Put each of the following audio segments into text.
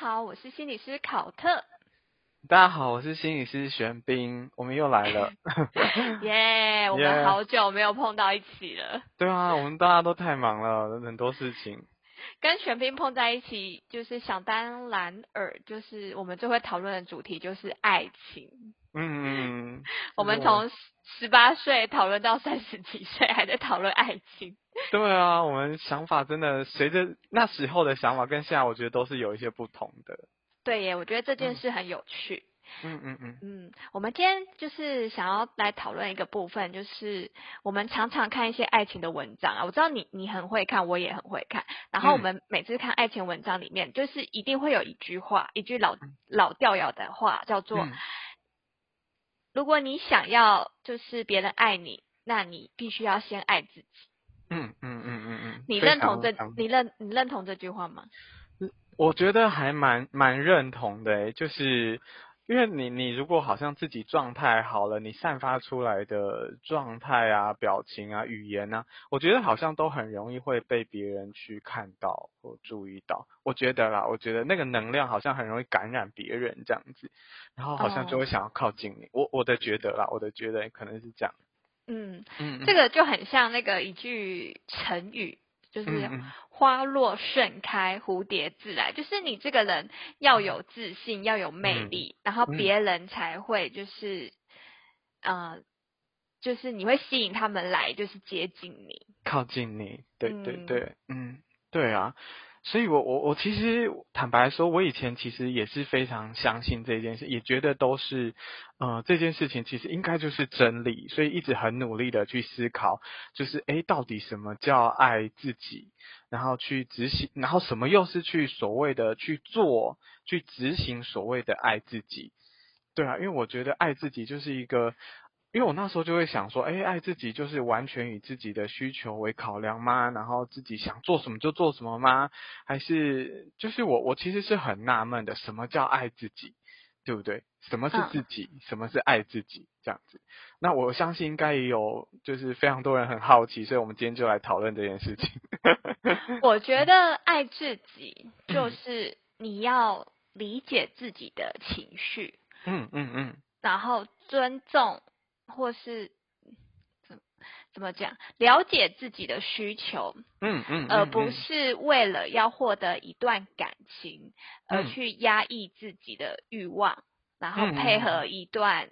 好，我是心理师考特。大家好，我是心理师玄彬，我们又来了。耶，我们好久没有碰到一起了。对啊，我们大家都太忙了，很多事情。跟玄彬碰在一起，就是想当然尔，就是我们最会讨论的主题就是爱情。嗯嗯。我们从十八岁讨论到三十几岁，还在讨论爱情。对啊，我们想法真的随着那时候的想法跟现在，我觉得都是有一些不同的。对耶，我觉得这件事很有趣。嗯嗯嗯。嗯，我们今天就是想要来讨论一个部分，就是我们常常看一些爱情的文章啊。我知道你你很会看，我也很会看。然后我们每次看爱情文章里面，就是一定会有一句话，一句老老掉牙的话，叫做：如果你想要就是别人爱你，那你必须要先爱自己。嗯嗯嗯嗯嗯。你认同这？你认你认同这句话吗？我觉得还蛮蛮认同的，就是因为你你如果好像自己状态好了，你散发出来的状态啊、表情啊、语言啊，我觉得好像都很容易会被别人去看到或注意到。我觉得啦，我觉得那个能量好像很容易感染别人这样子，然后好像就会想要靠近你。我我的觉得啦，我的觉得可能是这样。嗯嗯，这个就很像那个一句成语。就是花落盛开，蝴蝶自来。就是你这个人要有自信，要有魅力，然后别人才会就是，呃，就是你会吸引他们来，就是接近你，靠近你。对对对，嗯，对啊。所以，我我我其实坦白说，我以前其实也是非常相信这件事，也觉得都是，呃，这件事情其实应该就是真理，所以一直很努力的去思考，就是哎，到底什么叫爱自己，然后去执行，然后什么又是去所谓的去做，去执行所谓的爱自己，对啊，因为我觉得爱自己就是一个。因为我那时候就会想说，哎，爱自己就是完全以自己的需求为考量吗？然后自己想做什么就做什么吗？还是就是我我其实是很纳闷的，什么叫爱自己，对不对？什么是自己？什么是爱自己？这样子，那我相信应该也有就是非常多人很好奇，所以我们今天就来讨论这件事情。我觉得爱自己就是你要理解自己的情绪，嗯嗯嗯，然后尊重。或是怎怎么讲？了解自己的需求，嗯嗯，而不是为了要获得一段感情而去压抑自己的欲望，然后配合一段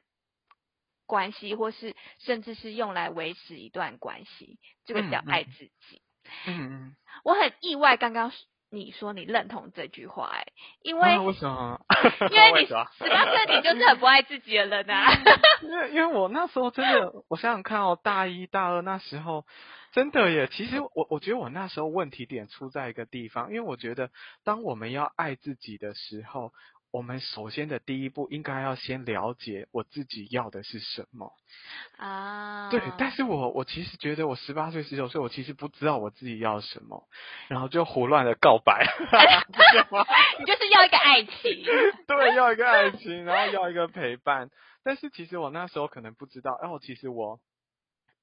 关系，或是甚至是用来维持一段关系，这个叫爱自己。嗯嗯，我很意外，刚刚。你说你认同这句话哎，因为为什么？因为你十八岁你就是很不爱自己的人呐。因为因为我那时候真的，我想想看哦，大一大二那时候，真的耶。其实我我觉得我那时候问题点出在一个地方，因为我觉得当我们要爱自己的时候。我们首先的第一步应该要先了解我自己要的是什么啊？对，但是我我其实觉得我十八岁十九岁，我其实不知道我自己要什么，然后就胡乱的告白 你就是要一个爱情，对，要一个爱情，然后要一个陪伴，但是其实我那时候可能不知道，哦，其实我。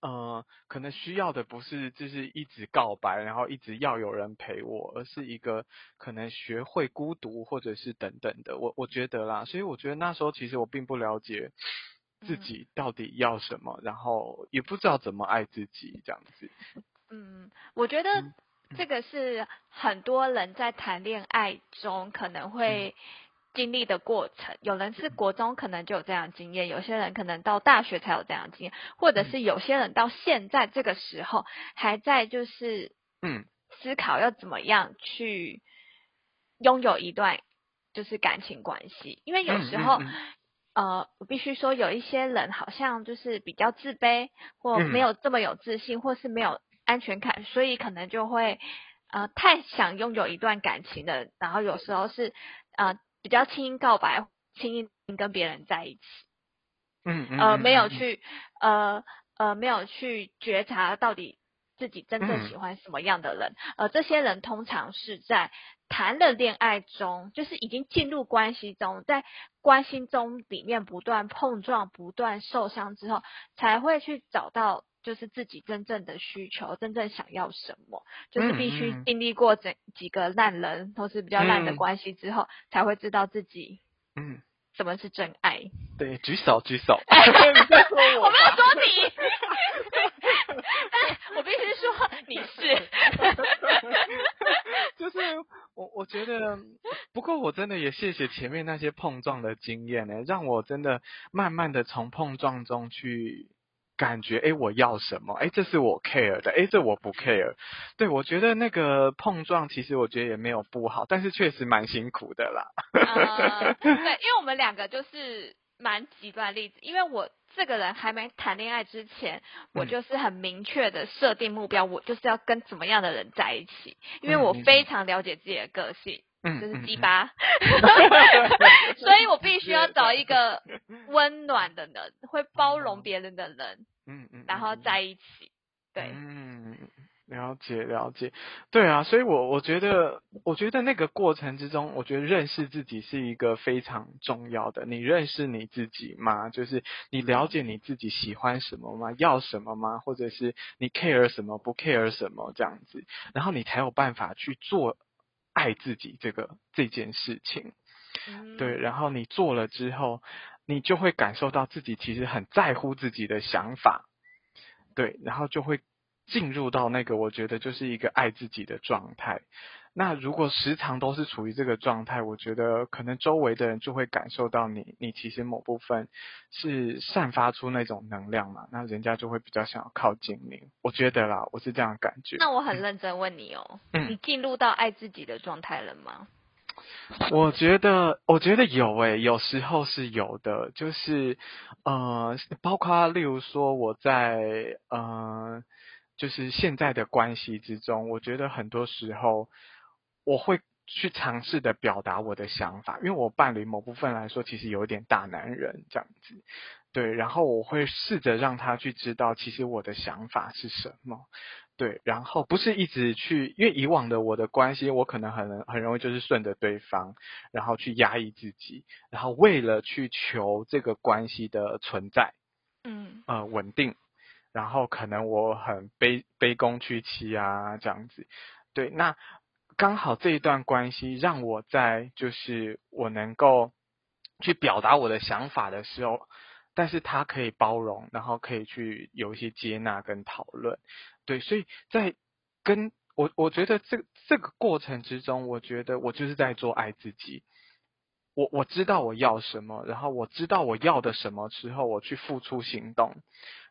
呃，可能需要的不是就是一直告白，然后一直要有人陪我，而是一个可能学会孤独，或者是等等的。我我觉得啦，所以我觉得那时候其实我并不了解自己到底要什么，然后也不知道怎么爱自己这样子。嗯，我觉得这个是很多人在谈恋爱中可能会。经历的过程，有人是国中可能就有这样经验，有些人可能到大学才有这样经验，或者是有些人到现在这个时候还在就是嗯思考要怎么样去拥有一段就是感情关系，因为有时候呃我必须说有一些人好像就是比较自卑或没有这么有自信，或是没有安全感，所以可能就会呃太想拥有一段感情的，然后有时候是呃。比较轻易告白，轻易跟别人在一起，嗯嗯，呃，没有去，呃呃，没有去觉察到底自己真正喜欢什么样的人，呃，这些人通常是在谈了恋爱中，就是已经进入关系中，在关系中里面不断碰撞、不断受伤之后，才会去找到就是自己真正的需求，真正想要什么，就是必须经历过整几个烂人或是比较烂的关系之后，才会知道自己嗯什么是真爱。对，举手举手。我没有说你，我必须说你是。就是我我觉得，不过我真的也谢谢前面那些碰撞的经验呢，让我真的慢慢的从碰撞中去。感觉哎，我要什么？哎，这是我 care 的，哎，这我不 care。对我觉得那个碰撞，其实我觉得也没有不好，但是确实蛮辛苦的啦。对，因为我们两个就是蛮极端例子。因为我这个人还没谈恋爱之前，我就是很明确的设定目标，我就是要跟怎么样的人在一起，因为我非常了解自己的个性。就是鸡巴，所以我必须要找一个 温暖的人，会包容别人的人，嗯嗯，然后在一起，对，嗯，了解了解，对啊，所以我我觉得，我觉得那个过程之中，我觉得认识自己是一个非常重要的。你认识你自己吗？就是你了解你自己喜欢什么吗？要什么吗？或者是你 care 什么不 care 什么这样子，然后你才有办法去做。爱自己这个这件事情，对，然后你做了之后，你就会感受到自己其实很在乎自己的想法，对，然后就会进入到那个我觉得就是一个爱自己的状态。那如果时常都是处于这个状态，我觉得可能周围的人就会感受到你，你其实某部分是散发出那种能量嘛，那人家就会比较想要靠近你。我觉得啦，我是这样感觉。那我很认真问你哦，你进入到爱自己的状态了吗？我觉得，我觉得有诶，有时候是有的，就是呃，包括例如说我在呃，就是现在的关系之中，我觉得很多时候。我会去尝试的表达我的想法，因为我伴侣某部分来说其实有一点大男人这样子，对，然后我会试着让他去知道其实我的想法是什么，对，然后不是一直去，因为以往的我的关系，我可能很很容易就是顺着对方，然后去压抑自己，然后为了去求这个关系的存在，嗯，呃，稳定，然后可能我很卑卑躬屈膝啊这样子，对，那。刚好这一段关系让我在就是我能够去表达我的想法的时候，但是他可以包容，然后可以去有一些接纳跟讨论，对，所以在跟我我觉得这这个过程之中，我觉得我就是在做爱自己，我我知道我要什么，然后我知道我要的什么之后，我去付出行动，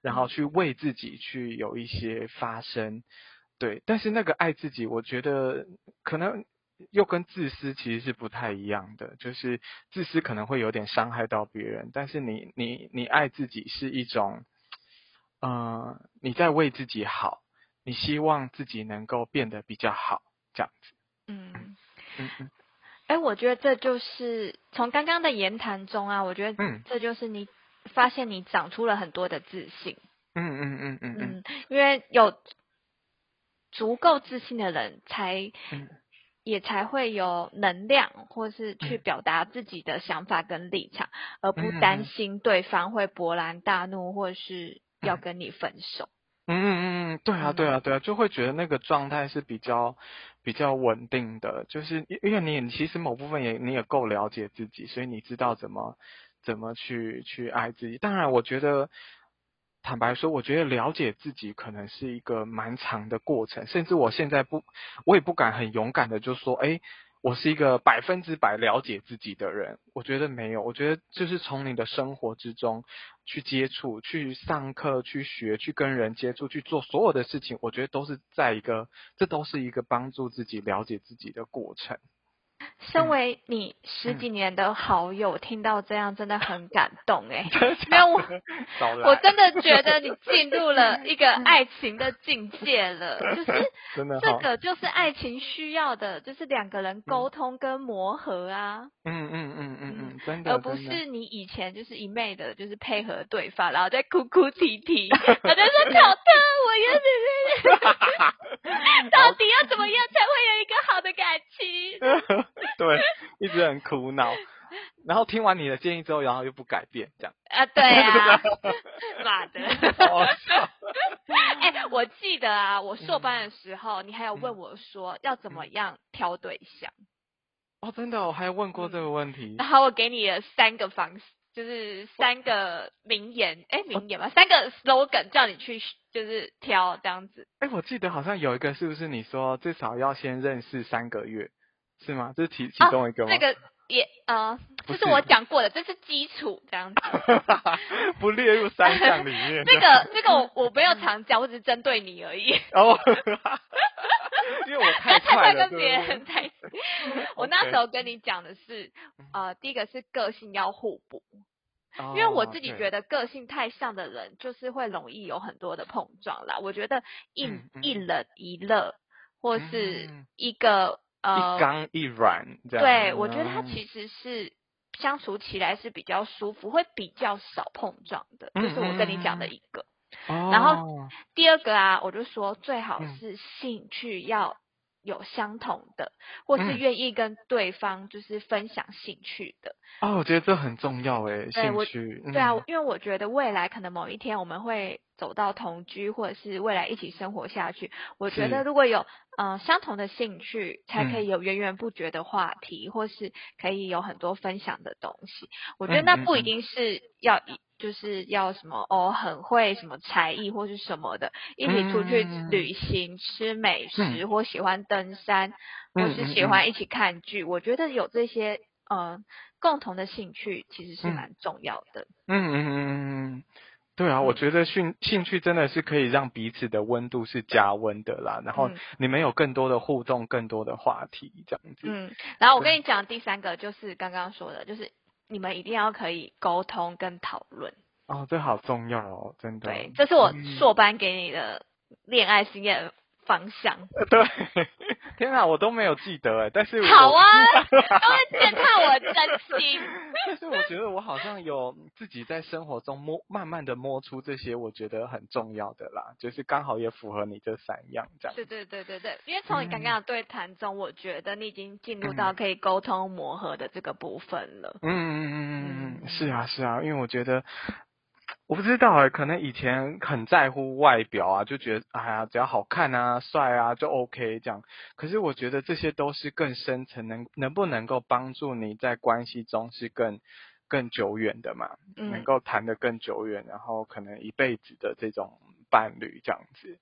然后去为自己去有一些发生。对，但是那个爱自己，我觉得可能又跟自私其实是不太一样的。就是自私可能会有点伤害到别人，但是你你你爱自己是一种，呃，你在为自己好，你希望自己能够变得比较好，这样子。嗯嗯嗯。哎，我觉得这就是从刚刚的言谈中啊，我觉得这就是你发现你长出了很多的自信。嗯嗯嗯嗯嗯，因为有。足够自信的人才，也才会有能量，或是去表达自己的想法跟立场，而不担心对方会勃然大怒，或是要跟你分手。嗯嗯嗯，对啊对啊对啊，就会觉得那个状态是比较比较稳定的，就是因为你其实某部分也你也够了解自己，所以你知道怎么怎么去去爱自己。当然，我觉得。坦白说，我觉得了解自己可能是一个蛮长的过程，甚至我现在不，我也不敢很勇敢的就说，哎，我是一个百分之百了解自己的人。我觉得没有，我觉得就是从你的生活之中去接触、去上课、去学、去跟人接触、去做所有的事情，我觉得都是在一个，这都是一个帮助自己了解自己的过程。身为你十几年的好友，听到这样真的很感动 哎！没有我，我真的觉得你进入了一个爱情的境界了，就是 这个就是爱情需要的，就是两个人沟通跟磨合啊。嗯嗯嗯嗯嗯，真的，而不是你以前就是一昧的，就是配合对方，然后在哭哭啼啼，我就说小特，我也是，到底要怎么样才会有一个好的感情？对，一直很苦恼，然后听完你的建议之后，然后又不改变，这样啊？对啊 妈的！哎，我记得啊，我硕班的时候，你还有问我说要怎么样挑对象。哦，真的，我还问过这个问题。然后我给你了三个方式，就是三个名言，哎，名言吧，三个 slogan 叫你去就是挑这样子。哎，我记得好像有一个，是不是你说至少要先认识三个月，是吗？这是其其中一个吗？那个也呃，这是我讲过的，这是基础这样子。不列入三项里面。这个这个我我没有常讲，我只是针对你而已。哦。因为我太快跟别人在一起。我那时候跟你讲的是，呃，第一个是个性要互补，因为我自己觉得个性太像的人，就是会容易有很多的碰撞啦。我觉得一一冷一热，或是一个呃一刚一软这样。对，我觉得他其实是相处起来是比较舒服，会比较少碰撞的。就是我跟你讲的一个。然后第二个啊，我就说最好是兴趣要有相同的，或是愿意跟对方就是分享兴趣的。哦，我觉得这很重要诶，兴趣。对啊，因为我觉得未来可能某一天我们会走到同居，或者是未来一起生活下去。我觉得如果有嗯相同的兴趣，才可以有源源不绝的话题，或是可以有很多分享的东西。我觉得那不一定是要以。就是要什么哦，很会什么才艺或是什么的，一起出去旅行、吃美食，或喜欢登山，或是喜欢一起看剧。我觉得有这些呃共同的兴趣，其实是蛮重要的。嗯嗯嗯嗯，对啊，我觉得兴兴趣真的是可以让彼此的温度是加温的啦。然后你们有更多的互动，更多的话题这样子。嗯，然后我跟你讲第三个，就是刚刚说的，就是。你们一定要可以沟通跟讨论哦，这好重要哦，真的。对，这是我硕班给你的恋爱经验。方向对，天啊，我都没有记得哎，但是好啊，都是践踏我真心。但是我觉得我好像有自己在生活中摸，慢慢的摸出这些我觉得很重要的啦，就是刚好也符合你这三样这样。对对对对对，因为从你刚刚的对谈中，我觉得你已经进入到可以沟通磨合的这个部分了。嗯嗯嗯嗯嗯，是啊是啊，因为我觉得。我不知道哎，可能以前很在乎外表啊，就觉得哎呀，只要好看啊、帅啊就 OK 这样。可是我觉得这些都是更深层，能能不能够帮助你在关系中是更更久远的嘛？能够谈得更久远，然后可能一辈子的这种伴侣这样子。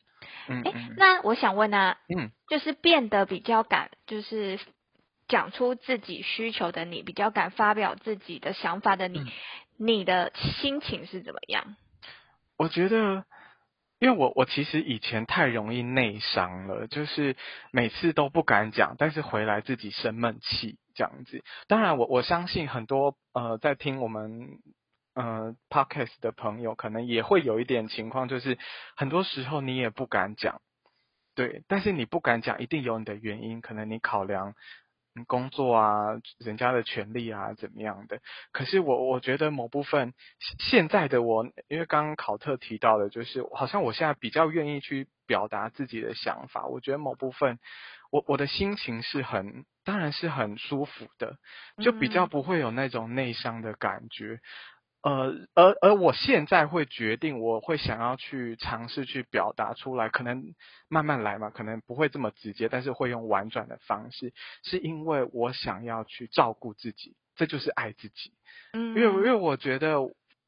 嗯，哎，那我想问啊，嗯，就是变得比较敢，就是讲出自己需求的你，比较敢发表自己的想法的你。你的心情是怎么样？我觉得，因为我我其实以前太容易内伤了，就是每次都不敢讲，但是回来自己生闷气这样子。当然，我我相信很多呃在听我们呃 podcast 的朋友，可能也会有一点情况，就是很多时候你也不敢讲，对，但是你不敢讲，一定有你的原因，可能你考量。工作啊，人家的权利啊，怎么样的？可是我我觉得某部分现在的我，因为刚刚考特提到的，就是好像我现在比较愿意去表达自己的想法。我觉得某部分，我我的心情是很，当然是很舒服的，就比较不会有那种内伤的感觉。呃，而而我现在会决定，我会想要去尝试去表达出来，可能慢慢来嘛，可能不会这么直接，但是会用婉转的方式，是因为我想要去照顾自己，这就是爱自己。嗯，因为因为我觉得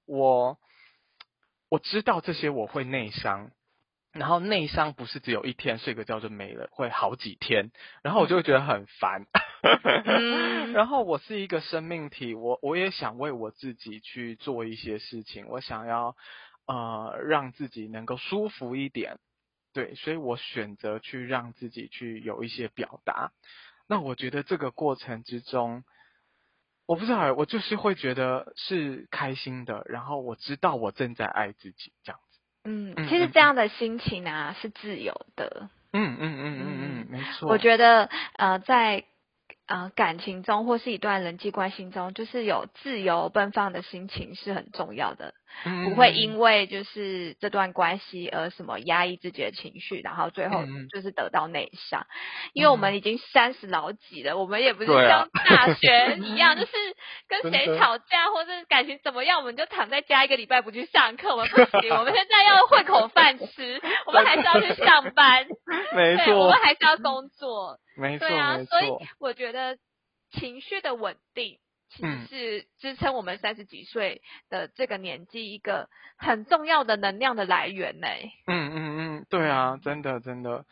我我知道这些我会内伤。然后内伤不是只有一天睡个觉就没了，会好几天，然后我就会觉得很烦。然后我是一个生命体，我我也想为我自己去做一些事情，我想要呃让自己能够舒服一点，对，所以我选择去让自己去有一些表达。那我觉得这个过程之中，我不知道，我就是会觉得是开心的，然后我知道我正在爱自己这样。嗯，其实这样的心情啊是自由的。嗯嗯嗯嗯嗯，没错。我觉得呃，在呃感情中或是一段人际关系中，就是有自由奔放的心情是很重要的。不会因为就是这段关系而什么压抑自己的情绪，然后最后就是得到内伤。因为我们已经三十老几了，我们也不是像大学 一样，就是跟谁吵架或者感情怎么样，我们就躺在家一个礼拜不去上课。我们不行，我们现在要混口饭吃，我们们还是要去上班，没错，我们还是要工作，没错，对啊，所以，我觉得情绪的稳定。其实是支撑我们三十几岁的这个年纪一个很重要的能量的来源呢。嗯嗯嗯，对啊，真的真的，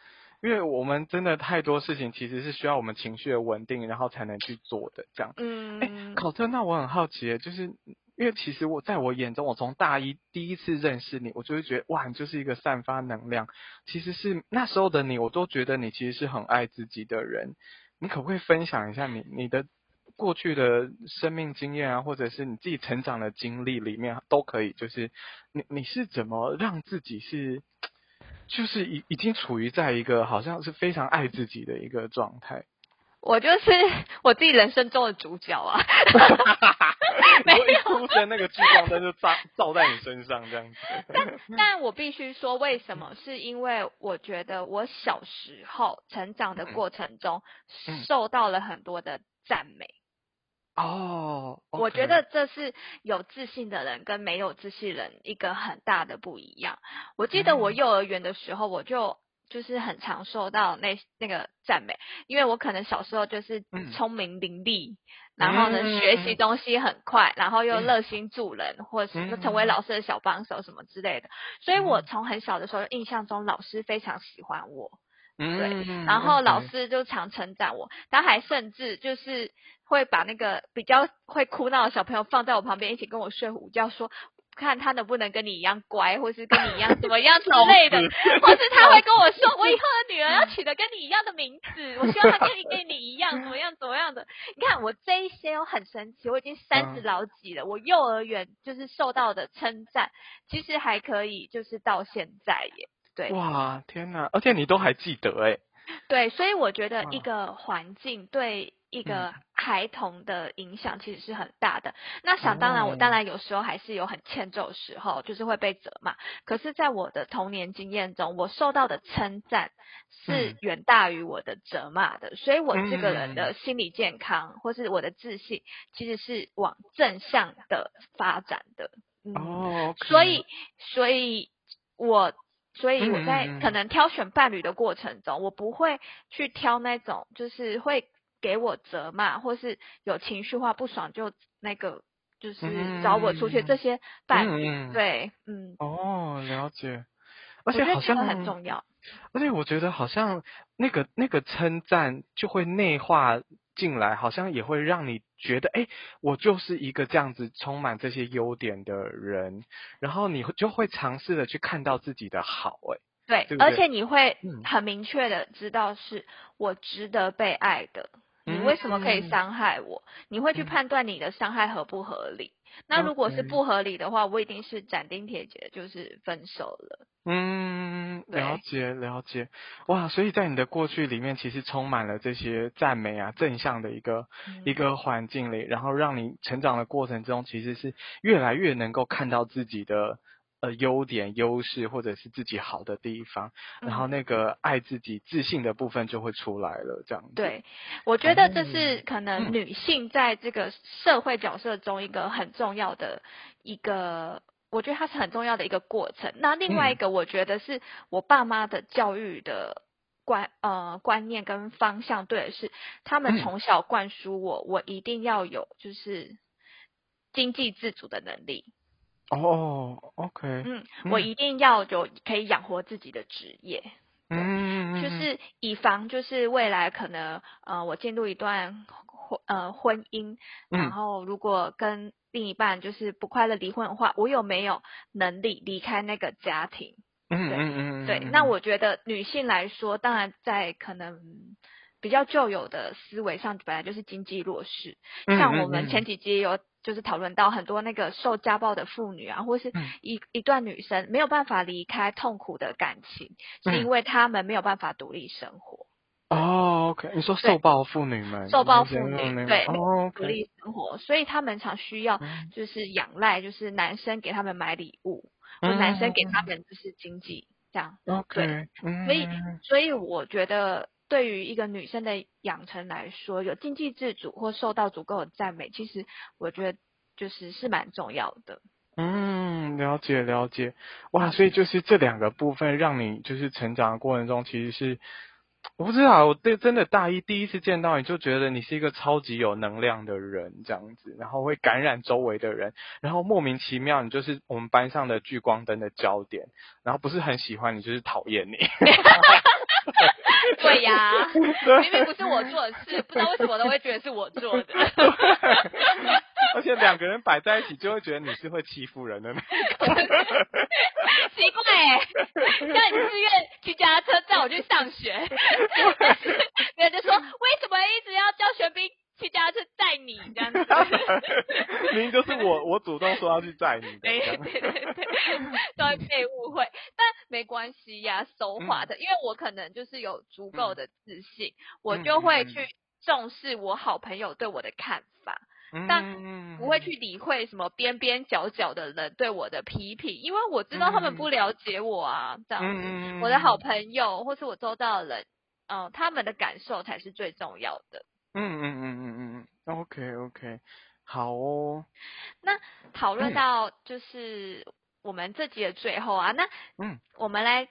因为我们真的太多事情其实是需要我们情绪的稳定，然后才能去做的这样。嗯，考特，那我很好奇，就是因为其实我在我眼中，我从大一第一次认识你，我就会觉得哇，你就是一个散发能量。其实是那时候的你，我都觉得你其实是很爱自己的人。你可不可以分享一下你你的过去的生命经验啊，或者是你自己成长的经历里面都可以？就是你你是怎么让自己是，就是已已经处于在一个好像是非常爱自己的一个状态？我就是 我自己人生中的主角啊。没有，一出生那个聚光灯就照照在你身上这样子。但但我必须说，为什么？是因为我觉得我小时候成长的过程中，受到了很多的赞美。哦，我觉得这是有自信的人跟没有自信人一个很大的不一样。我记得我幼儿园的时候，我就就是很常受到那那个赞美，因为我可能小时候就是聪明伶俐，然后呢学习东西很快，然后又热心助人，或者是成为老师的小帮手什么之类的，所以我从很小的时候印象中老师非常喜欢我。对，然后老师就常称赞我，他还甚至就是会把那个比较会哭闹的小朋友放在我旁边一起跟我睡午觉，说看他能不能跟你一样乖，或是跟你一样怎么样之类的，或是他会跟我说，我以后的女儿要取得跟你一样的名字，我希望她跟你跟你一样怎么样怎么样的。你看我这一些我很神奇，我已经三十老几了，我幼儿园就是受到的称赞，其实还可以，就是到现在耶。对，哇，天哪！而且你都还记得哎。对，所以我觉得一个环境对一个孩童的影响其实是很大的。那想当然，我当然有时候还是有很欠揍的时候，就是会被责骂。可是，在我的童年经验中，我受到的称赞是远大于我的责骂的。所以我这个人的心理健康或是我的自信，其实是往正向的发展的。哦，所以，所以我。所以我在可能挑选伴侣的过程中，我不会去挑那种就是会给我责骂，或是有情绪化不爽就那个就是找我出去这些伴侣。对，嗯。哦，了解。而且好像很重要。而且我觉得好像那个那个称赞就会内化。进来好像也会让你觉得，哎，我就是一个这样子充满这些优点的人，然后你就会尝试的去看到自己的好，哎，对，而且你会很明确的知道是我值得被爱的，你为什么可以伤害我？你会去判断你的伤害合不合理？那如果是不合理的话，我一定是斩钉截铁，就是分手了。嗯，了解了解，哇！所以在你的过去里面，其实充满了这些赞美啊、正向的一个一个环境里，然后让你成长的过程中，其实是越来越能够看到自己的呃优点、优势，或者是自己好的地方，然后那个爱自己、自信的部分就会出来了。这样子，对，我觉得这是可能女性在这个社会角色中一个很重要的一个。我觉得它是很重要的一个过程。那另外一个，我觉得是我爸妈的教育的观呃观念跟方向，对，是他们从小灌输我，我一定要有就是经济自主的能力。哦，OK，嗯，我一定要有可以养活自己的职业。嗯，就是以防就是未来可能呃我进入一段婚呃婚姻，然后如果跟另一半就是不快乐离婚的话，我有没有能力离开那个家庭？嗯嗯嗯，对。那我觉得女性来说，当然在可能比较旧有的思维上，本来就是经济弱势。像我们前几集有就是讨论到很多那个受家暴的妇女啊，或是一一段女生没有办法离开痛苦的感情，是因为她们没有办法独立生活。哦，OK，你说受暴妇女们，受暴妇女对独立生活，所以他们常需要就是仰赖，就是男生给他们买礼物，或男生给他们就是经济这样。OK，所以所以我觉得对于一个女生的养成来说，有经济自主或受到足够的赞美，其实我觉得就是是蛮重要的。嗯。嗯，了解了解，哇，所以就是这两个部分让你就是成长的过程中，其实是我不知道，我对真的大一第一次见到你就觉得你是一个超级有能量的人这样子，然后会感染周围的人，然后莫名其妙你就是我们班上的聚光灯的焦点，然后不是很喜欢你就是讨厌你。对呀，明明不是我做的事，不知道为什么都会觉得是我做的。而且两个人摆在一起，就会觉得你是会欺负人的那个。奇怪，叫你自愿骑脚踏车载我去上学，别人就说为什么一直要叫玄彬骑脚踏车载你这样子？明明就是我，我主动说要去载你。对对对对，都会被误会，但没关系呀，手滑的，因为我可能就是有足够的自信，我就会去重视我好朋友对我的看法。但不会去理会什么边边角角的人对我的批评，因为我知道他们不了解我啊。这样子，我的好朋友或是我周到的人，嗯，他们的感受才是最重要的。嗯嗯嗯嗯嗯嗯，OK OK，好哦。那讨论到就是我们这集的最后啊，那嗯，我们来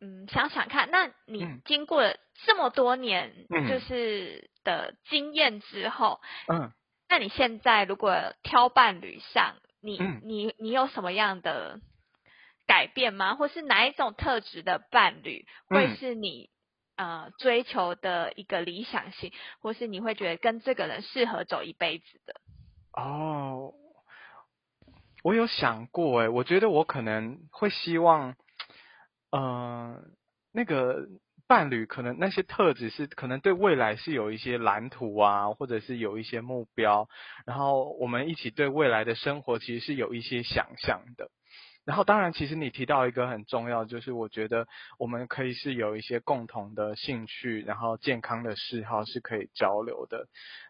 嗯想想看，那你经过了这么多年就是的经验之后，嗯。那你现在如果挑伴侣上，你你你有什么样的改变吗？或是哪一种特质的伴侣会是你呃追求的一个理想型，或是你会觉得跟这个人适合走一辈子的？哦，我有想过哎，我觉得我可能会希望，呃，那个。伴侣可能那些特质是可能对未来是有一些蓝图啊，或者是有一些目标，然后我们一起对未来的生活其实是有一些想象的。然后，当然，其实你提到一个很重要，就是我觉得我们可以是有一些共同的兴趣，然后健康的嗜好是可以交流的，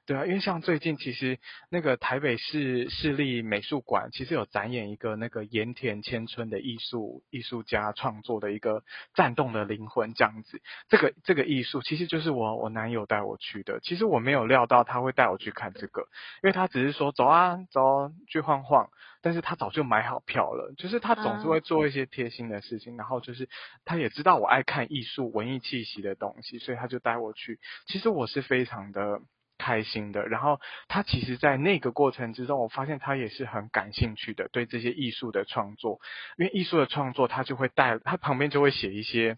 对啊，因为像最近其实那个台北市市立美术馆其实有展演一个那个盐田千春的艺术艺术家创作的一个战动的灵魂这样子，这个这个艺术其实就是我我男友带我去的，其实我没有料到他会带我去看这个，因为他只是说走啊走去晃晃。但是他早就买好票了，就是他总是会做一些贴心的事情，然后就是他也知道我爱看艺术、文艺气息的东西，所以他就带我去。其实我是非常的开心的。然后他其实，在那个过程之中，我发现他也是很感兴趣的，对这些艺术的创作。因为艺术的创作，他就会带他旁边就会写一些，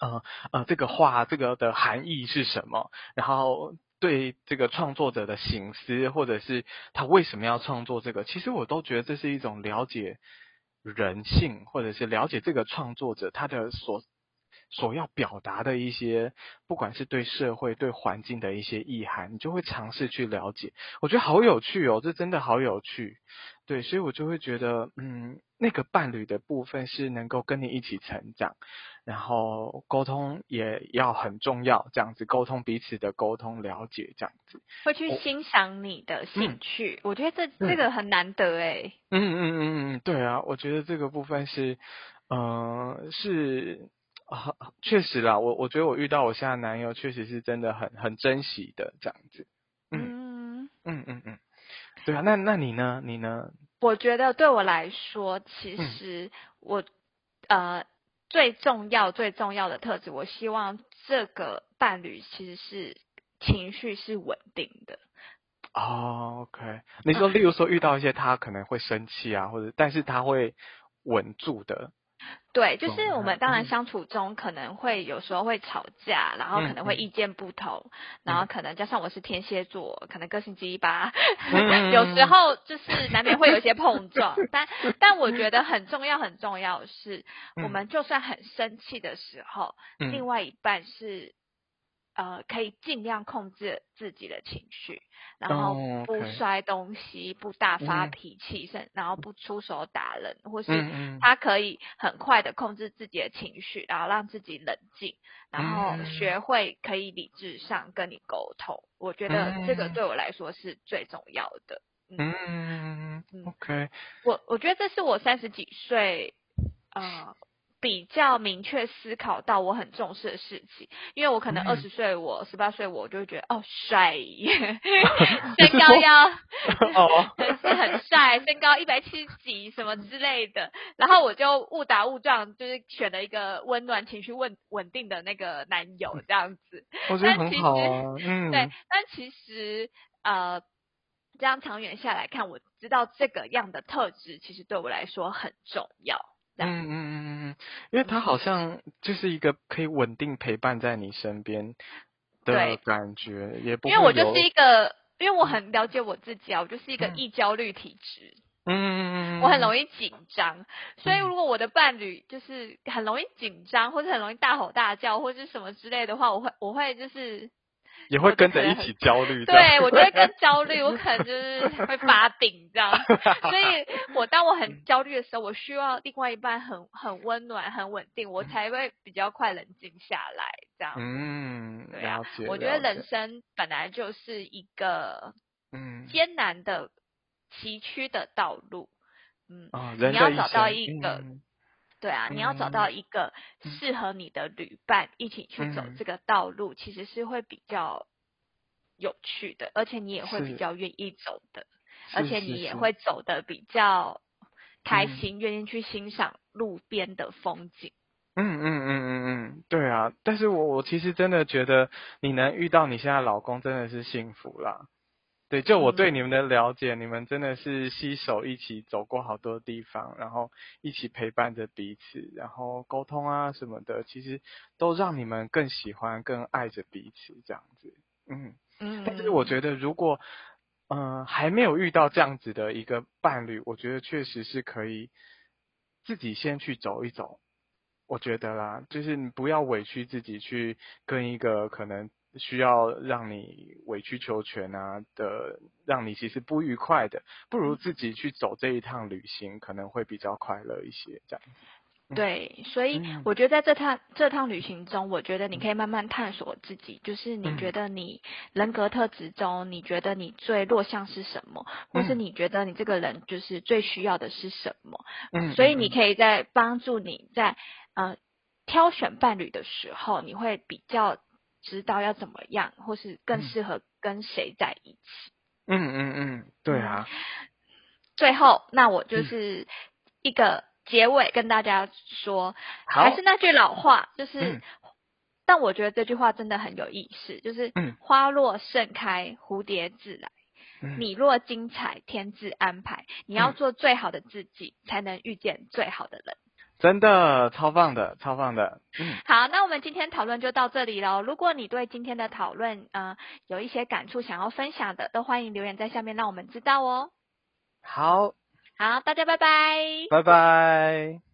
呃呃，这个画这个的含义是什么，然后。对这个创作者的醒思，或者是他为什么要创作这个，其实我都觉得这是一种了解人性，或者是了解这个创作者他的所所要表达的一些，不管是对社会、对环境的一些意涵，你就会尝试去了解。我觉得好有趣哦，这真的好有趣。对，所以我就会觉得，嗯，那个伴侣的部分是能够跟你一起成长。然后沟通也要很重要，这样子沟通彼此的沟通了解，这样子会去欣赏你的兴趣，我觉得这这个很难得哎。嗯嗯嗯嗯，对啊，我觉得这个部分是，呃，是啊，确实啦，我我觉得我遇到我现在男友，确实是真的很很珍惜的这样子。嗯嗯嗯嗯，对啊，那那你呢？你呢？我觉得对我来说，其实我呃。最重要、最重要的特质，我希望这个伴侣其实是情绪是稳定的。哦，OK，你说，例如说遇到一些他可能会生气啊，或者，但是他会稳住的。对，就是我们当然相处中可能会有时候会吵架，然后可能会意见不同，然后可能加上我是天蝎座，可能个性激吧，有时候就是难免会有一些碰撞。但但我觉得很重要很重要是，我们就算很生气的时候，另外一半是。呃，可以尽量控制自己的情绪，然后不摔东西，不大发脾气，甚然后不出手打人，或是他可以很快的控制自己的情绪，然后让自己冷静，然后学会可以理智上跟你沟通。我觉得这个对我来说是最重要的。嗯，OK，我我觉得这是我三十几岁呃比较明确思考到我很重视的事情，因为我可能二十岁，我十八岁，我就会觉得哦帅，身高要哦，是很帅，身高一百七十几什么之类的，然后我就误打误撞，就是选了一个温暖、情绪稳稳定的那个男友这样子。我觉得很好啊，嗯，对，但其实呃，这样长远下来看，我知道这个样的特质其实对我来说很重要。嗯嗯嗯嗯嗯，因为他好像就是一个可以稳定陪伴在你身边的感觉，也不因为我就是一个，因为我很了解我自己啊，我就是一个易焦虑体质，嗯嗯嗯，我很容易紧张，所以如果我的伴侣就是很容易紧张，或者很容易大吼大叫，或者什么之类的话，我会我会就是。也会跟着一起焦虑，对我就会更焦虑，我可能就是会发顶这样，所以我当我很焦虑的时候，我需要另外一半很很温暖、很稳定，我才会比较快冷静下来这样。嗯，对啊，我觉得人生本来就是一个嗯。艰难的崎岖的道路，嗯，你要找到一个。对啊，你要找到一个适合你的旅伴，一起去走这个道路，其实是会比较有趣的，而且你也会比较愿意走的，而且你也会走的比较开心，愿意去欣赏路边的风景。嗯嗯嗯嗯嗯，对啊，但是我我其实真的觉得你能遇到你现在老公真的是幸福啦。对，就我对你们的了解，你们真的是携手一起走过好多地方，然后一起陪伴着彼此，然后沟通啊什么的，其实都让你们更喜欢、更爱着彼此这样子。嗯嗯。但是我觉得，如果嗯还没有遇到这样子的一个伴侣，我觉得确实是可以自己先去走一走。我觉得啦，就是你不要委屈自己去跟一个可能。需要让你委曲求全啊的，让你其实不愉快的，不如自己去走这一趟旅行，可能会比较快乐一些。这样。对，所以我觉得在这趟这趟旅行中，我觉得你可以慢慢探索自己，就是你觉得你人格特质中，你觉得你最弱项是什么，或是你觉得你这个人就是最需要的是什么。嗯。所以你可以在帮助你在呃挑选伴侣的时候，你会比较。知道要怎么样，或是更适合跟谁在一起。嗯嗯嗯，对啊。最后，那我就是一个结尾跟大家说，还是那句老话，就是，但我觉得这句话真的很有意思，就是花落盛开，蝴蝶自来；你若精彩，天自安排。你要做最好的自己，才能遇见最好的人。真的超棒的，超棒的。嗯，好，那我们今天讨论就到这里喽。如果你对今天的讨论，呃，有一些感触想要分享的，都欢迎留言在下面，让我们知道哦。好，好，大家拜拜，拜拜。